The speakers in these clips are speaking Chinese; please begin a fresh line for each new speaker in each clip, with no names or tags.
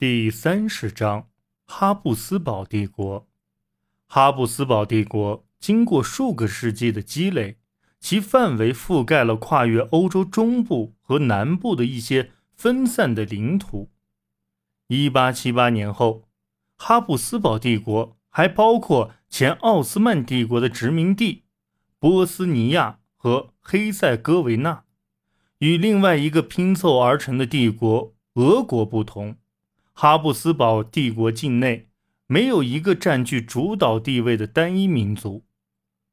第三十章：哈布斯堡帝国。哈布斯堡帝国经过数个世纪的积累，其范围覆盖了跨越欧洲中部和南部的一些分散的领土。一八七八年后，哈布斯堡帝国还包括前奥斯曼帝国的殖民地波斯尼亚和黑塞哥维那。与另外一个拼凑而成的帝国俄国不同。哈布斯堡帝国境内没有一个占据主导地位的单一民族。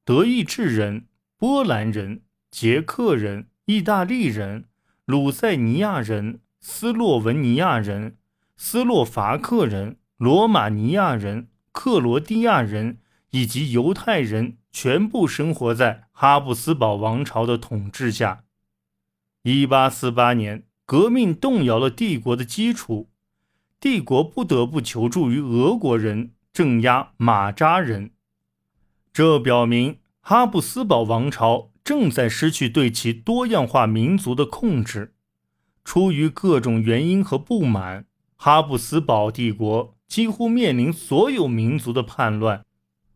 德意志人、波兰人、捷克人、意大利人、鲁塞尼亚人、斯洛文尼亚人、斯洛伐克人、罗马尼亚人、克罗地亚人以及犹太人，全部生活在哈布斯堡王朝的统治下。一八四八年，革命动摇了帝国的基础。帝国不得不求助于俄国人镇压马扎人，这表明哈布斯堡王朝正在失去对其多样化民族的控制。出于各种原因和不满，哈布斯堡帝国几乎面临所有民族的叛乱。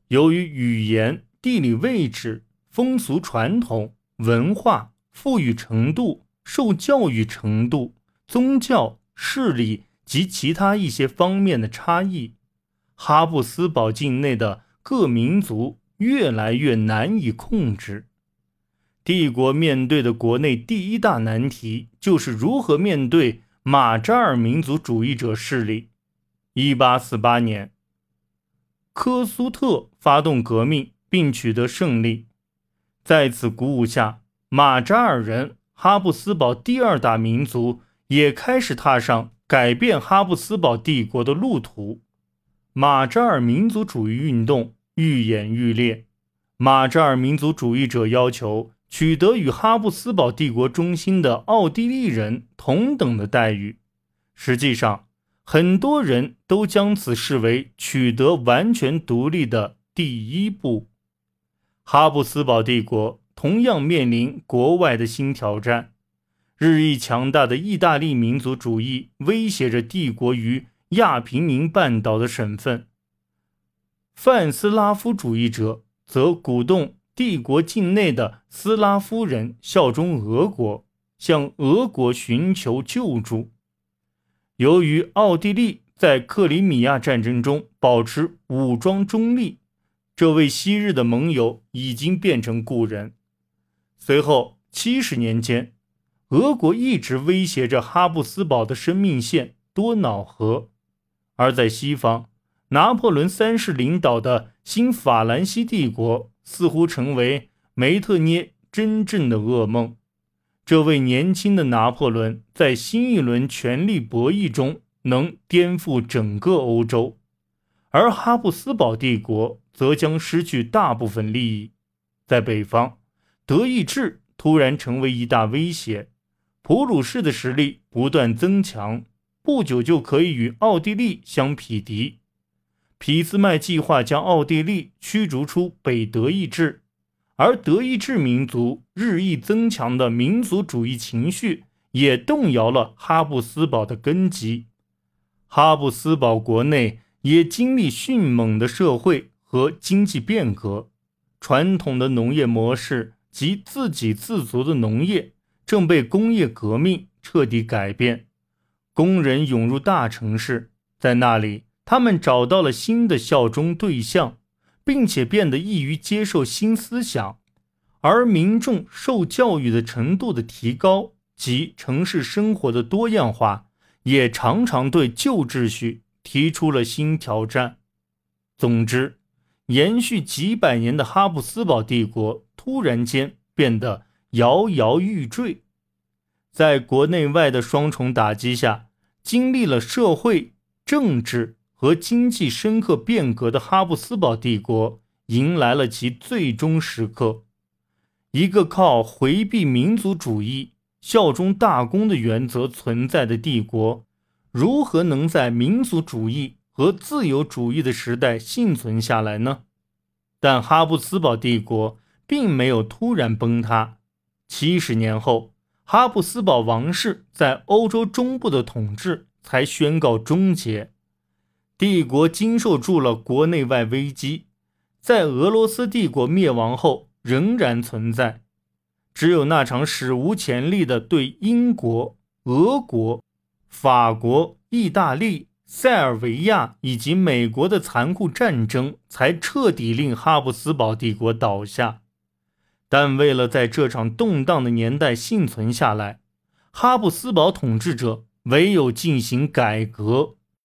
由于语言、地理位置、风俗传统、文化、富裕程度、受教育程度、宗教、势力。及其他一些方面的差异，哈布斯堡境内的各民族越来越难以控制。帝国面对的国内第一大难题就是如何面对马扎尔民族主义者势力。一八四八年，科苏特发动革命并取得胜利，在此鼓舞下，马扎尔人——哈布斯堡第二大民族，也开始踏上。改变哈布斯堡帝国的路途，马扎尔民族主义运动愈演愈烈。马扎尔民族主义者要求取得与哈布斯堡帝国中心的奥地利人同等的待遇。实际上，很多人都将此视为取得完全独立的第一步。哈布斯堡帝国同样面临国外的新挑战。日益强大的意大利民族主义威胁着帝国于亚平宁半岛的省份。泛斯拉夫主义者则鼓动帝国境内的斯拉夫人效忠俄国，向俄国寻求救助。由于奥地利在克里米亚战争中保持武装中立，这位昔日的盟友已经变成故人。随后七十年间。俄国一直威胁着哈布斯堡的生命线多瑙河，而在西方，拿破仑三世领导的新法兰西帝国似乎成为梅特涅真正的噩梦。这位年轻的拿破仑在新一轮权力博弈中能颠覆整个欧洲，而哈布斯堡帝国则将失去大部分利益。在北方，德意志突然成为一大威胁。普鲁士的实力不断增强，不久就可以与奥地利相匹敌。俾斯麦计划将奥地利驱逐出北德意志，而德意志民族日益增强的民族主义情绪也动摇了哈布斯堡的根基。哈布斯堡国内也经历迅猛的社会和经济变革，传统的农业模式及自给自足的农业。正被工业革命彻底改变，工人涌入大城市，在那里，他们找到了新的效忠对象，并且变得易于接受新思想。而民众受教育的程度的提高及城市生活的多样化，也常常对旧秩序提出了新挑战。总之，延续几百年的哈布斯堡帝国突然间变得。摇摇欲坠，在国内外的双重打击下，经历了社会、政治和经济深刻变革的哈布斯堡帝国，迎来了其最终时刻。一个靠回避民族主义、效忠大公的原则存在的帝国，如何能在民族主义和自由主义的时代幸存下来呢？但哈布斯堡帝国并没有突然崩塌。七十年后，哈布斯堡王室在欧洲中部的统治才宣告终结。帝国经受住了国内外危机，在俄罗斯帝国灭亡后仍然存在。只有那场史无前例的对英国、俄国、法国、意大利、塞尔维亚以及美国的残酷战争，才彻底令哈布斯堡帝国倒下。但为了在这场动荡的年代幸存下来，哈布斯堡统治者唯有进行改革。